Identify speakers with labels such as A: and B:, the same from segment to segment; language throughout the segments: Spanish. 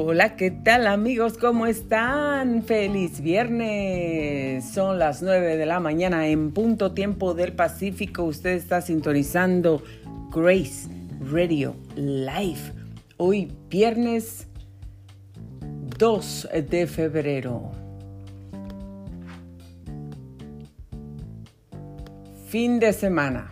A: Hola, ¿qué tal amigos? ¿Cómo están? Feliz viernes. Son las 9 de la mañana en punto tiempo del Pacífico. Usted está sintonizando Grace Radio Live. Hoy viernes 2 de febrero. Fin de semana.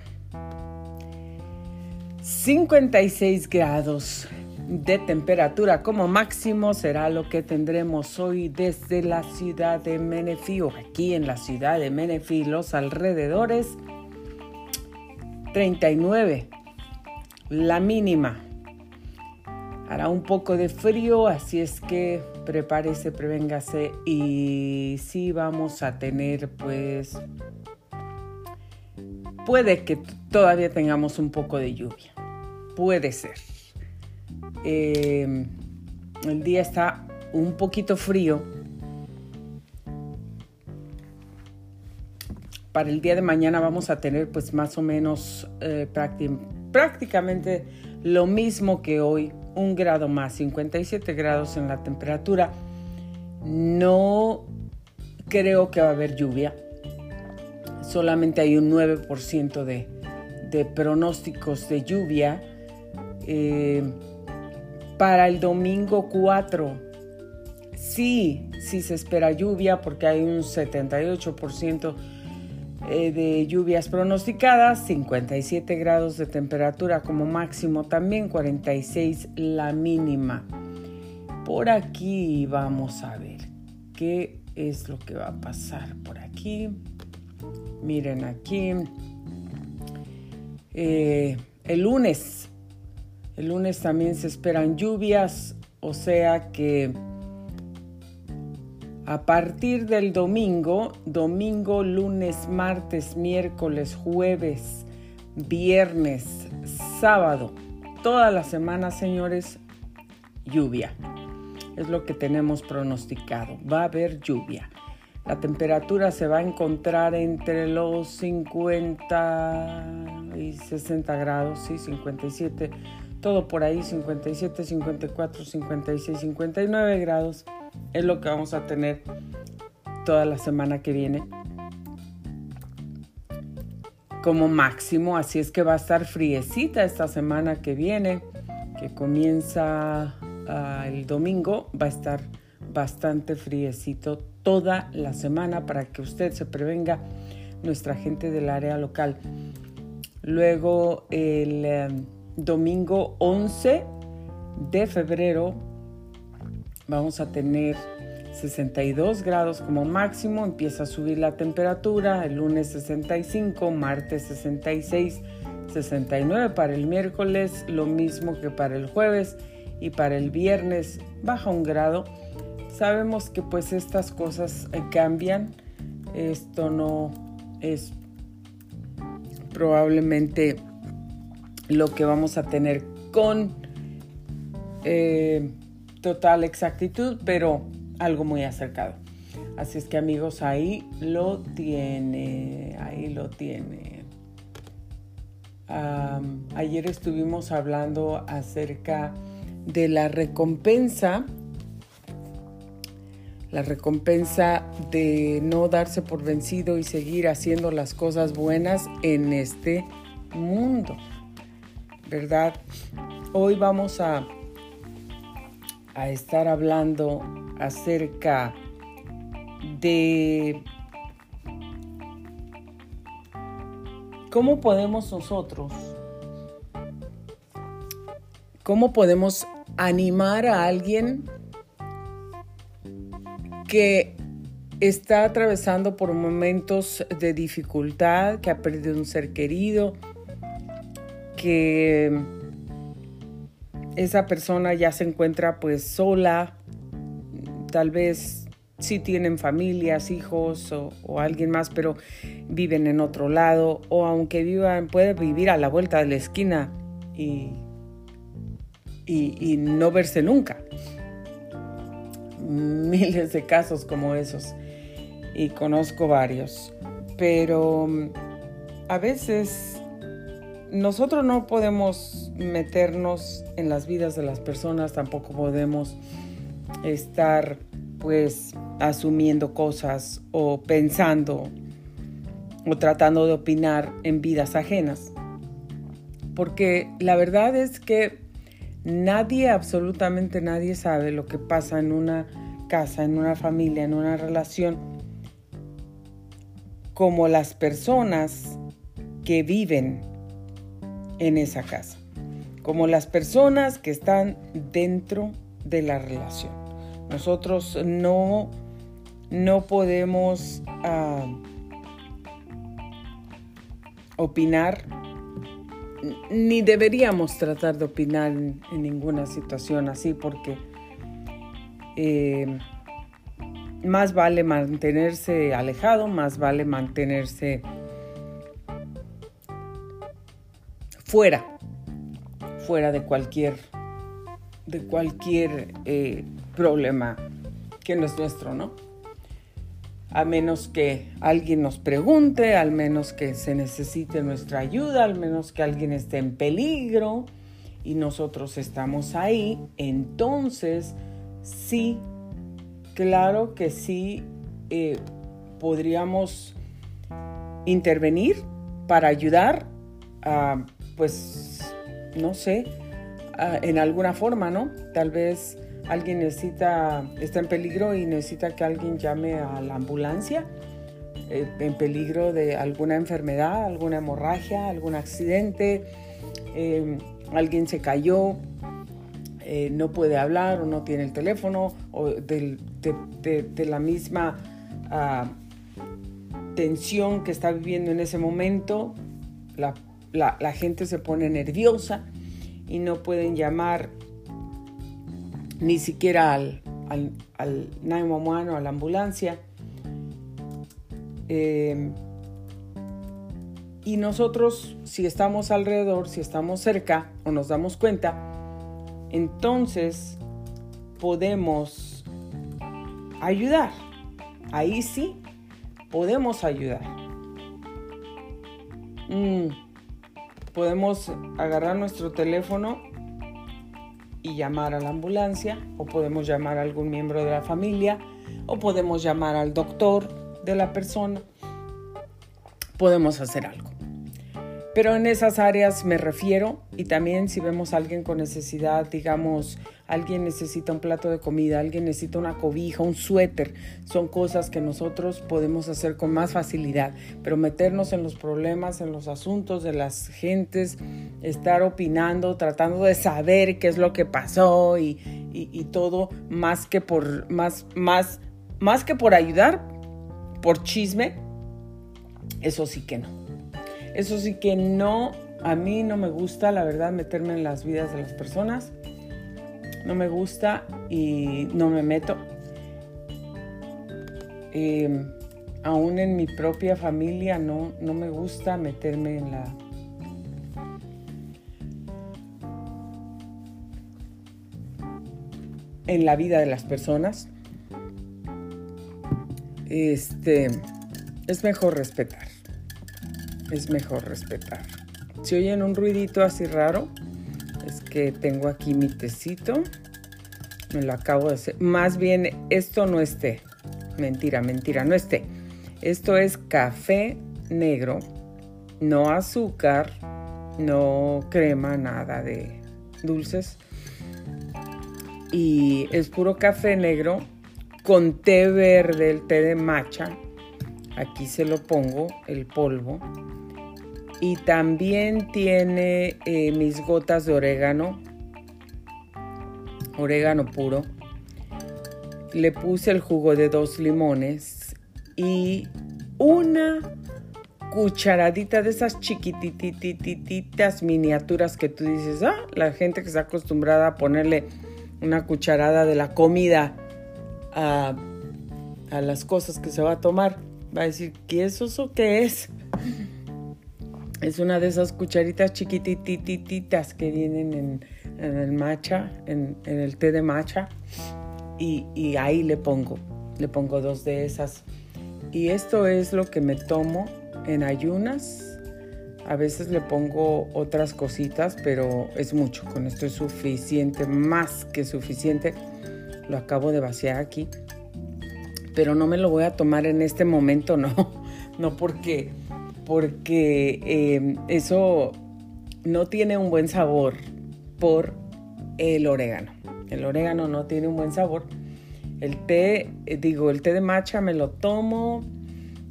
A: 56 grados de temperatura como máximo será lo que tendremos hoy desde la ciudad de Menifee o aquí en la ciudad de Menifee, los alrededores 39 la mínima. Hará un poco de frío, así es que prepárese, prevéngase y sí vamos a tener pues puede que todavía tengamos un poco de lluvia. Puede ser. Eh, el día está un poquito frío. Para el día de mañana vamos a tener pues más o menos eh, prácticamente lo mismo que hoy, un grado más, 57 grados en la temperatura. No creo que va a haber lluvia. Solamente hay un 9% de, de, pronósticos de lluvia. Eh, para el domingo 4, sí, sí se espera lluvia porque hay un 78% eh, de lluvias pronosticadas, 57 grados de temperatura como máximo, también 46 la mínima. Por aquí vamos a ver qué es lo que va a pasar por aquí. Miren aquí. Eh, el lunes el lunes también se esperan lluvias, o sea que a partir del domingo, domingo, lunes, martes, miércoles, jueves, viernes, sábado, toda la semana, señores, lluvia. Es lo que tenemos pronosticado. Va a haber lluvia. La temperatura se va a encontrar entre los 50 y 60 grados, sí, 57 todo por ahí, 57, 54, 56, 59 grados. Es lo que vamos a tener toda la semana que viene. Como máximo, así es que va a estar friecita esta semana que viene, que comienza ah, el domingo, va a estar bastante friecito toda la semana para que usted se prevenga, nuestra gente del área local. Luego el... Em, domingo 11 de febrero vamos a tener 62 grados como máximo, empieza a subir la temperatura, el lunes 65, martes 66, 69 para el miércoles, lo mismo que para el jueves y para el viernes baja un grado. Sabemos que pues estas cosas eh, cambian, esto no es probablemente lo que vamos a tener con eh, total exactitud, pero algo muy acercado. Así es que amigos, ahí lo tiene, ahí lo tiene. ayer estuvimos hablando acerca de la recompensa, la recompensa de no darse por vencido y seguir haciendo las cosas buenas en este mundo. ¿Verdad? Hoy vamos a, a estar hablando acerca de cómo podemos nosotros, cómo podemos animar a alguien que está atravesando por momentos de dificultad, que ha perdido un ser querido, que esa persona ya se encuentra pues sola, tal vez sí tienen familias, hijos o, alguien más, pero viven en otro lado, o aunque vivan, puede vivir a la vuelta de la esquina y, y no verse nunca. Miles de casos como esos, y conozco varios, pero mm, a veces nosotros no podemos meternos en las vidas de las personas, tampoco podemos estar pues asumiendo cosas o pensando o tratando de opinar en vidas ajenas. Porque la verdad es que nadie, absolutamente nadie sabe lo que pasa en una casa, en una familia, en una relación, como las personas que viven en esa casa, como las personas que están dentro de la relación. Nosotros no, no podemos ah, opinar ni deberíamos tratar de opinar en, ninguna situación así porque eh, más vale mantenerse alejado, más vale mantenerse fuera, fuera de cualquier, de cualquier eh, problema que no es nuestro, ¿no? A menos que alguien nos pregunte, al menos que se necesite nuestra ayuda, al menos que alguien esté en peligro y nosotros estamos ahí, entonces sí, claro que sí eh, podríamos intervenir para ayudar a pues, no sé, ah, en alguna forma, ¿no? Tal vez alguien necesita, está en peligro y necesita que alguien llame a la ambulancia, eh, en peligro de alguna enfermedad, alguna hemorragia, algún accidente, em, alguien se cayó, eh, no puede hablar o no tiene el teléfono, o de, la misma ah, tensión que está viviendo en ese momento, la la, gente se pone nerviosa y no pueden llamar ni siquiera al, al, al 911 o a la ambulancia. Em, y nosotros, si estamos alrededor, si estamos cerca o nos damos cuenta, entonces podemos ayudar. Ahí sí, podemos ayudar. Mm podemos agarrar nuestro teléfono y llamar a la ambulancia o podemos llamar a algún miembro de la familia o podemos llamar al doctor de la persona. Podemos hacer algo. Pero en esas áreas me refiero y también si vemos a alguien con necesidad, digamos, alguien necesita un plato de comida, alguien necesita una cobija, un suéter, son cosas que nosotros podemos hacer con más facilidad, pero meternos en los problemas, en los asuntos de las gentes, estar opinando, tratando de saber qué es lo que pasó y, todo, más que por, más, más, más que por ayudar, por chisme, eso sí que no. Eso sí que no, a mí no me gusta, la verdad, meterme en las vidas de las personas. No me gusta y no me meto. Em, aún en mi propia familia no, no me gusta meterme en la... en la vida de las personas. Este es mejor respetar es mejor respetar. Si oyen un ruidito así raro, tengo aquí mi tecito. Me lo acabo de hacer. Más bien, esto no es té. Mentira, mentira, no es té. Esto es café negro, no azúcar, no crema, nada de dulces. Y es puro café negro con té verde, el té de matcha. Aquí se lo pongo, el polvo y también tiene eh, mis gotas de orégano, orégano puro. Le puse el jugo de dos limones y una cucharadita de esas chiquititititas miniaturas que tú dices, ah, la gente que está acostumbrada a ponerle una cucharada de la comida a, a las cosas que se va a tomar, va a decir, ¿qué es eso? ¿Qué es? Es una de esas cucharitas chiquitititas que vienen en, el matcha, en, el té de matcha. Y, ahí le pongo, le pongo dos de esas. Y esto es lo que me tomo en ayunas. A veces le pongo otras cositas, pero es mucho. Con esto es suficiente, más que suficiente. lo acabo de vaciar aquí, pero no me lo voy a tomar en este momento, no, no porque, porque eh, eso no tiene un buen sabor por el orégano. El orégano no tiene un buen sabor. El té, eh, digo, el té de matcha me lo tomo,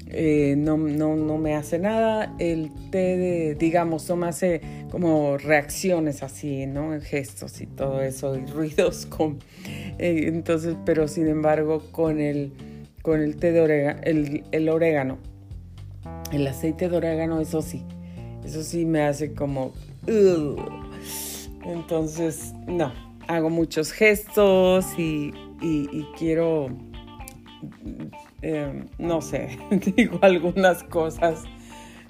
A: eh, no, no, no, me hace nada. El té de, digamos, no me hace como reacciones así, ¿no? Gestos y todo eso, y ruidos con... Entonces, pero sin embargo, con el, con el té de orégano, el, orégano, el aceite de orégano, eso sí, eso sí me hace como... Entonces, no, hago muchos gestos y, quiero, eh, no sé, digo algunas cosas,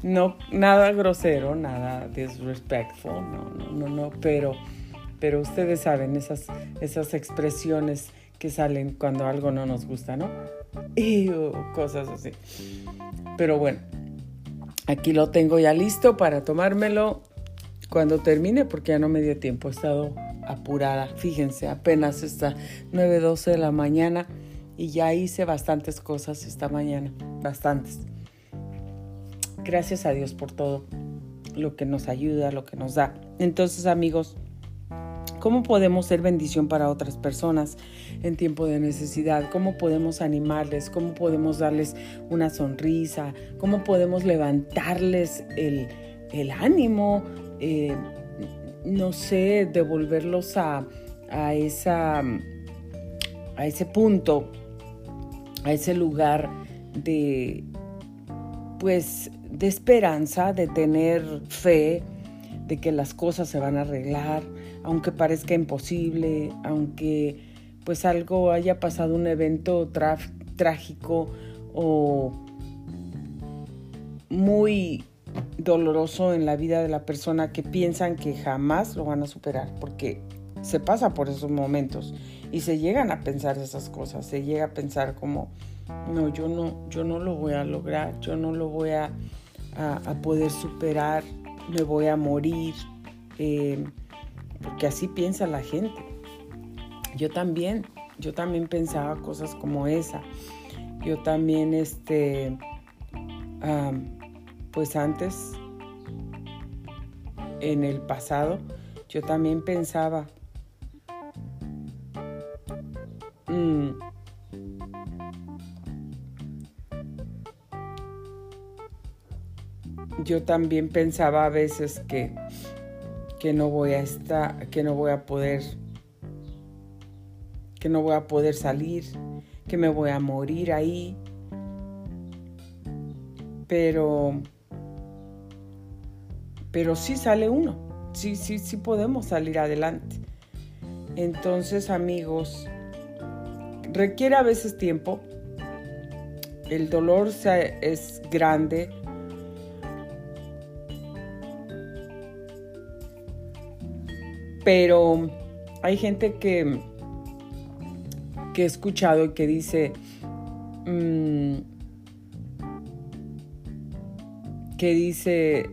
A: no, nada grosero, nada disrespectful, no, no, no, no, pero, pero ustedes saben esas, esas expresiones que salen cuando algo no nos gusta, ¿no? Y cosas así. Pero bueno, aquí lo tengo ya listo para tomármelo cuando termine porque ya no me dio tiempo, he estado apurada. Fíjense, apenas está 9.12 de la mañana y ya hice bastantes cosas esta mañana, bastantes. Gracias a Dios por todo lo que nos ayuda, lo que nos da. Entonces, amigos, ¿cómo podemos ser bendición para otras personas en tiempo de necesidad? ¿Cómo podemos animarles? ¿Cómo podemos darles una sonrisa? ¿Cómo podemos levantarles el, ánimo? Eh, no sé, devolverlos a, a ese punto, a ese lugar de, pues, de esperanza, de tener fe, de que las cosas se van a arreglar, aunque parezca imposible, aunque pues algo haya pasado, un evento trágico o muy doloroso en la vida de la persona que piensan que jamás lo van a superar, porque se pasa por esos momentos y se llegan a pensar esas cosas, se llega a pensar como, no, yo no, yo no lo voy a lograr, yo no lo voy a, poder superar, me voy a morir, eh, porque así piensa la gente. Yo también, yo también pensaba cosas como esa. Yo también, este, pues antes, en el pasado, yo también pensaba, mm, yo también pensaba a veces que, que no voy a estar, que no voy a poder, que no voy a poder salir, que me voy a morir ahí. Pero pero sí sale uno, sí, sí, sí podemos salir adelante. Entonces, amigos, requiere a veces tiempo, el dolor es grande, pero hay gente que, que he escuchado y que dice, mm, que dice,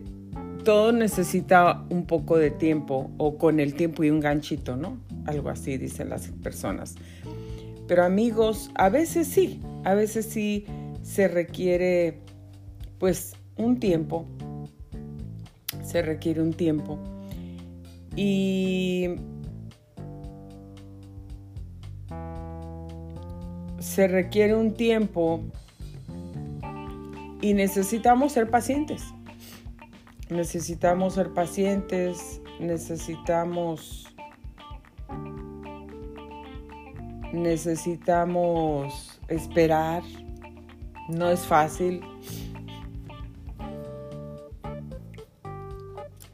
A: todo necesita un poco de tiempo o con el tiempo y un ganchito, ¿no? Algo así dicen las personas. Pero amigos, a veces sí, a veces sí se requiere pues un tiempo, se requiere un tiempo. Y se requiere un tiempo y necesitamos ser pacientes. Necesitamos ser pacientes, necesitamos necesitamos esperar. No es fácil.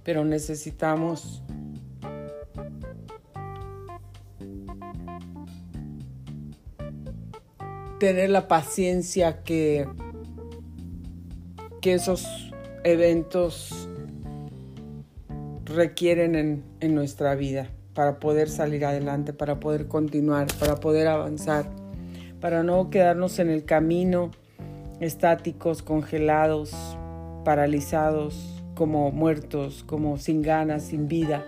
A: Pero necesitamos tener la paciencia que, que esos eventos requieren en, nuestra vida para poder salir adelante, para poder continuar, para poder avanzar, para no quedarnos en el camino estáticos, congelados, paralizados, como muertos, como sin ganas, sin vida.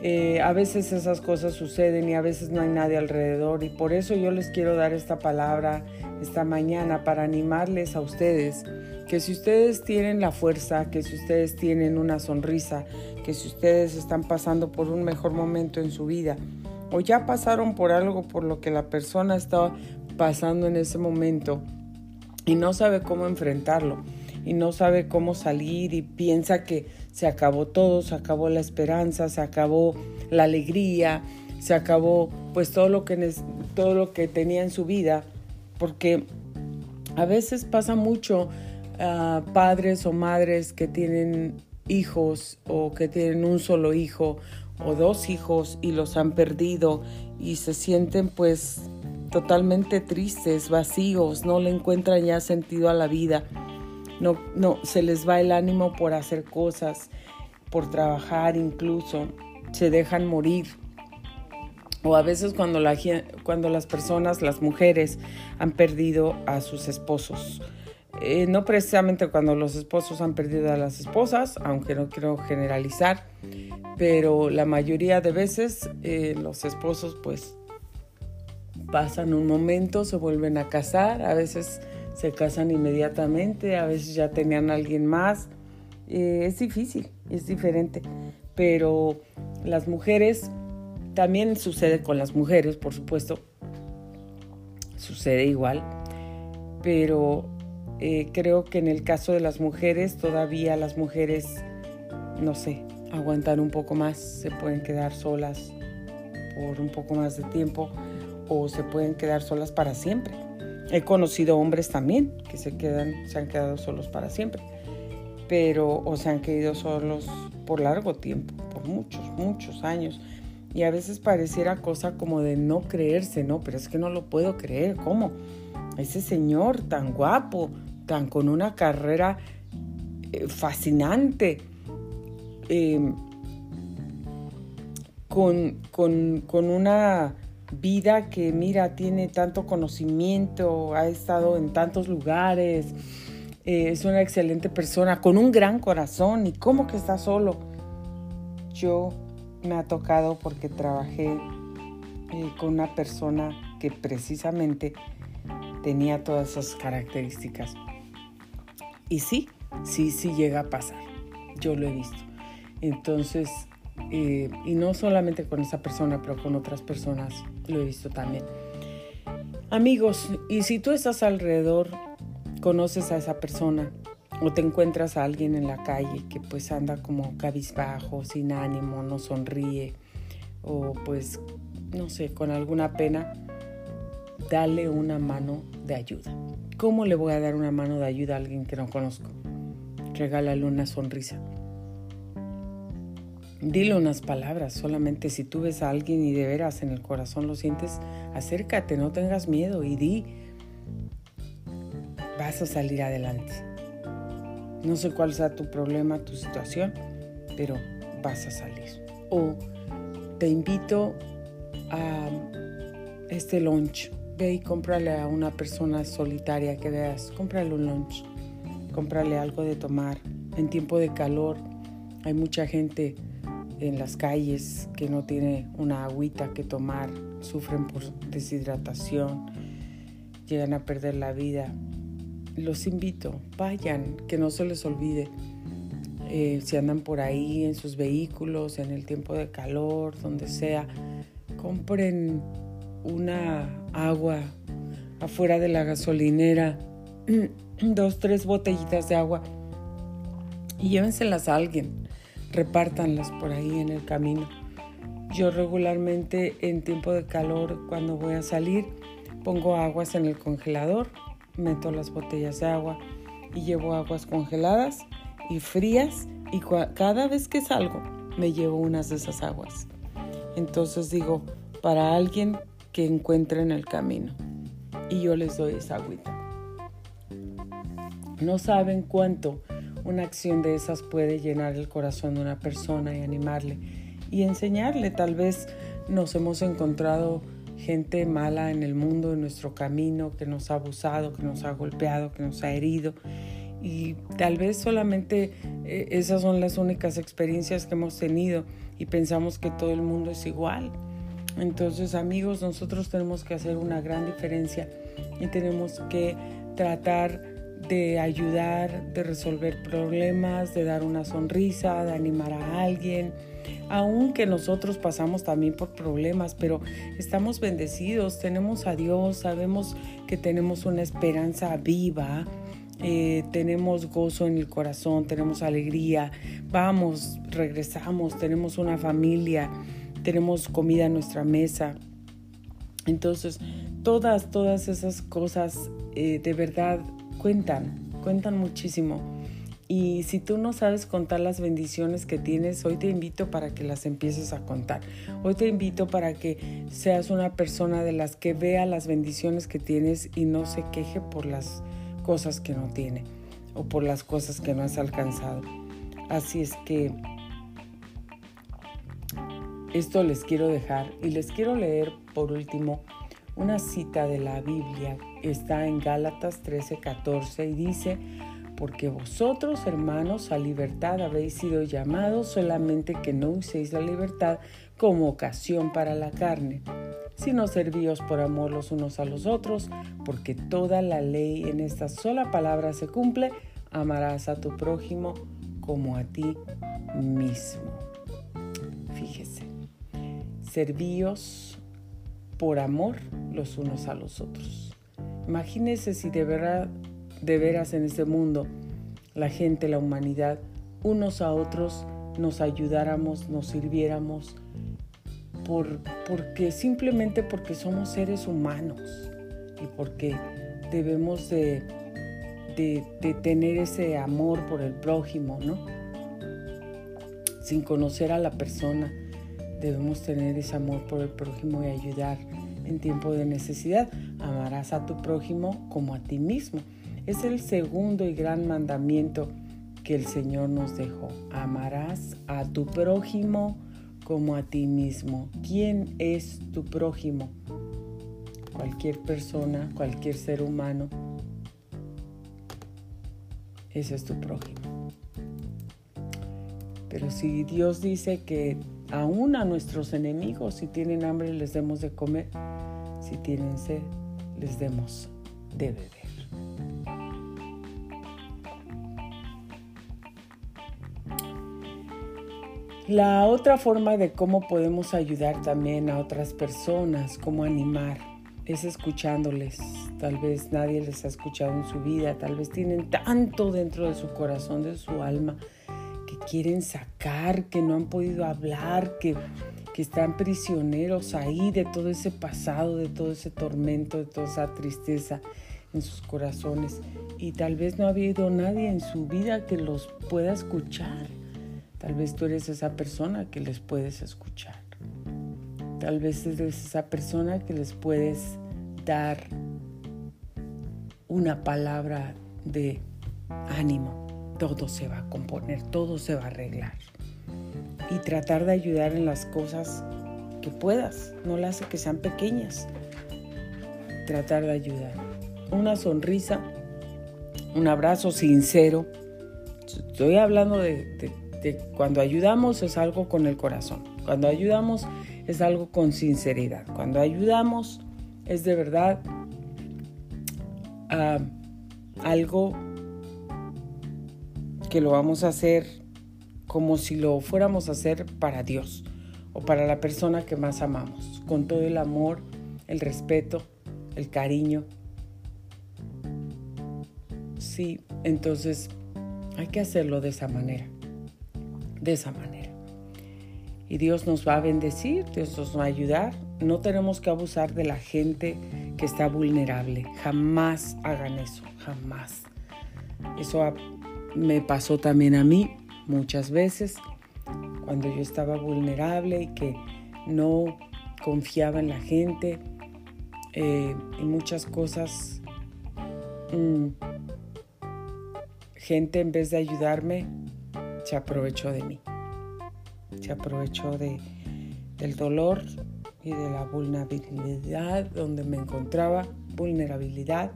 A: Eh, a veces esas cosas suceden y a veces no hay nadie alrededor y por eso yo les quiero dar esta palabra esta mañana para animarles a ustedes que si ustedes tienen la fuerza, que si ustedes tienen una sonrisa, que si ustedes están pasando por un mejor momento en su vida o ya pasaron por algo por lo que la persona está pasando en ese momento y no sabe cómo enfrentarlo y no sabe cómo salir y piensa que se acabó todo, se acabó la esperanza, se acabó la alegría, se acabó pues todo lo que todo lo que tenía en su vida, porque a veces pasa mucho a padres o madres que tienen hijos o que tienen un solo hijo o dos hijos y los han perdido y se sienten pues totalmente tristes, vacíos, no le encuentran ya sentido a la vida. No, no, se les va el ánimo por hacer cosas, por trabajar incluso, se dejan morir. O a veces cuando, la, cuando las personas, las mujeres, han perdido a sus esposos. Eh, no precisamente cuando los esposos han perdido a las esposas, aunque no quiero generalizar, pero la mayoría de veces eh, los esposos pues pasan un momento, se vuelven a casar, a veces se casan inmediatamente, a veces ya tenían a alguien más. Eh, es difícil, es diferente, pero las mujeres, también sucede con las mujeres, por supuesto, sucede igual, pero eh, creo que en el caso de las mujeres, todavía las mujeres, no sé, aguantan un poco más, se pueden quedar solas por un poco más de tiempo o se pueden quedar solas para siempre. He conocido hombres también que se quedan, se han quedado solos para siempre, pero o se han quedado solos por largo tiempo, por muchos, muchos años. Y a veces pareciera cosa como de no creerse, ¿no? Pero es que no lo puedo creer, ¿cómo? Ese señor tan guapo, tan con una carrera eh, fascinante, em, con, con, con una vida que, mira, tiene tanto conocimiento, ha estado en tantos lugares, eh, es una excelente persona, con un gran corazón. ¿Y cómo que está solo? Yo me ha tocado porque trabajé eh, con una persona que precisamente tenía todas esas características. Y sí, sí, sí llega a pasar. Yo lo he visto. Entonces, eh, y no solamente con esa persona, pero con otras personas lo he visto también. Amigos, y si tú estás alrededor, conoces a esa persona o te encuentras a alguien en la calle que pues anda como cabizbajo, sin ánimo, no sonríe o pues no sé, con alguna pena, dale una mano de ayuda. ¿Cómo le voy a dar una mano de ayuda a alguien que no conozco? Regálale una sonrisa Dile unas palabras, solamente si tú ves a alguien y de veras en el corazón lo sientes, acércate, no tengas miedo y di, vas a salir adelante. No sé cuál sea tu problema, tu situación, pero vas a salir. O te invito a este lunch. Ve y cómprale a una persona solitaria que veas, cómprale un lunch, cómprale algo de tomar. En tiempo de calor hay mucha gente en las calles que no tiene una agüita que tomar, sufren por deshidratación, llegan a perder la vida. Los invito, vayan, que no se les olvide. Eh, si andan por ahí en sus vehículos, en el tiempo de calor, donde sea, compren una agua afuera de la gasolinera, dos, tres botellitas de agua y llévenselas a alguien repártanlas por ahí en el camino. Yo regularmente en tiempo de calor cuando voy a salir pongo aguas en el congelador, meto las botellas de agua y llevo aguas congeladas y frías y cada vez que salgo me llevo unas de esas aguas. Entonces digo, para alguien que encuentre en el camino y yo les doy esa agüita. No saben cuánto una acción de esas puede llenar el corazón de una persona y animarle y enseñarle. Tal vez nos hemos encontrado gente mala en el mundo, en nuestro camino, que nos ha abusado, que nos ha golpeado, que nos ha herido. y tal vez solamente eh, esas son las únicas experiencias que hemos tenido y pensamos que todo el mundo es igual. Entonces amigos, nosotros tenemos que hacer una gran diferencia y tenemos que tratar de ayudar, de resolver problemas, de dar una sonrisa, de animar a alguien, aunque nosotros pasamos también por problemas, pero estamos bendecidos, tenemos a Dios, sabemos que tenemos una esperanza viva, eh, tenemos gozo en el corazón, tenemos alegría, vamos, regresamos, tenemos una familia, tenemos comida en nuestra mesa. Entonces, todas, todas esas cosas eh, de verdad cuentan, cuentan muchísimo. Y si tú no sabes contar las bendiciones que tienes, hoy te invito para que las empieces a contar. Hoy te invito para que seas una persona de las que vea las bendiciones que tienes y no se queje por las cosas que no tiene o por las cosas que no has alcanzado. Así es que esto les quiero dejar y les quiero leer por último una cita de la Biblia. Está en Gálatas 13:14 y dice, porque vosotros, hermanos, a libertad habéis sido llamados, solamente que no uséis la libertad como ocasión para la carne, sino servíos por amor los unos a los otros, porque toda la ley en esta sola palabra se cumple, amarás a tu prójimo como a ti mismo. Fíjese, servíos por amor los unos a los otros. Imagínese si de verdad de veras en este mundo, la gente, la humanidad, unos a otros nos ayudáramos, nos sirviéramos, por, porque simplemente porque somos seres humanos y porque debemos de, de, de tener ese amor por el prójimo, ¿no? Sin conocer a la persona, debemos tener ese amor por el prójimo y ayudar en tiempo de necesidad. Amarás a tu prójimo como a ti mismo. Es el segundo y gran mandamiento que el Señor nos dejó. Amarás a tu prójimo como a ti mismo. ¿Quién es tu prójimo? Cualquier persona, cualquier ser humano. Ese es tu prójimo. Pero si Dios dice que aún a nuestros enemigos, si tienen hambre, les demos de comer, si tienen sed, les demos de beber. La otra forma de cómo podemos ayudar también a otras personas, cómo animar, es escuchándoles. Tal vez nadie les ha escuchado en su vida, tal vez tienen tanto dentro de su corazón, de su alma, quieren sacar, que no han podido hablar, que, que están prisioneros ahí de todo ese pasado, de todo ese tormento, de toda esa tristeza en sus corazones. Y tal vez no ha habido nadie en su vida que los pueda escuchar Tal vez tú eres esa persona que les puedes escuchar. Tal vez eres esa persona que les puedes dar una palabra de ánimo. Todo se va a componer, todo se va a arreglar. Y tratar de ayudar en las cosas que puedas. No las que sean pequeñas. Tratar de ayudar. Una sonrisa, un abrazo sincero. Estoy hablando de, cuando ayudamos es algo con el corazón, cuando ayudamos es algo con sinceridad, cuando ayudamos es de verdad ah, algo que lo vamos a hacer como si lo fuéramos a hacer para Dios o para la persona que más amamos, con todo el amor, el respeto, el cariño. Sí, entonces hay que hacerlo de esa manera de esa manera. Y Dios nos va a bendecir, Dios nos va a ayudar. No tenemos que abusar de la gente que está vulnerable. Jamás hagan eso, jamás. Eso me pasó también a mí muchas veces cuando yo estaba vulnerable y que no confiaba en la gente eh, y muchas cosas. Mm, gente en vez de ayudarme se aprovechó de mí. Se aprovechó de, del dolor y de la vulnerabilidad donde me encontraba, vulnerabilidad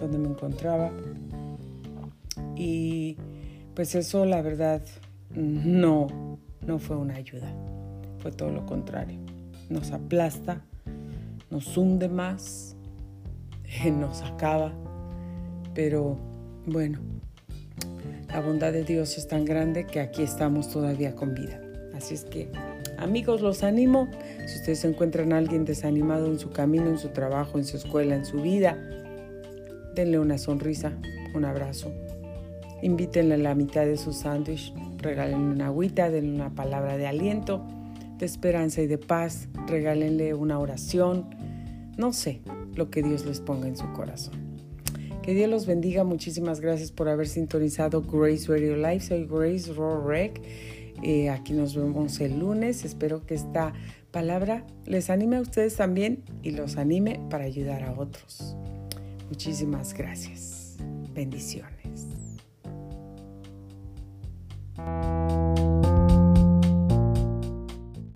A: donde me encontraba. Y pues eso la verdad no, no fue una ayuda. Fue todo lo contrario. Nos aplasta, nos hunde más, nos acaba. Pero bueno, la bondad de Dios es tan grande que aquí estamos todavía con vida. Así es que, amigos, los animo. Si ustedes encuentran a alguien desanimado en su camino, en su trabajo, en su escuela, en su vida, denle una sonrisa, un abrazo. Invítenle la mitad de su sándwich, regálenle una agüita, denle una palabra de aliento, de esperanza y de paz, regálenle una oración, no sé lo que Dios les ponga en su corazón. Que Dios los bendiga. Muchísimas gracias por haber sintonizado Grace Radio Live. Soy Grace Rorek. Eh, aquí nos vemos el lunes. Espero que esta palabra les anime a ustedes también y los anime para ayudar a otros. Muchísimas gracias. Bendiciones. you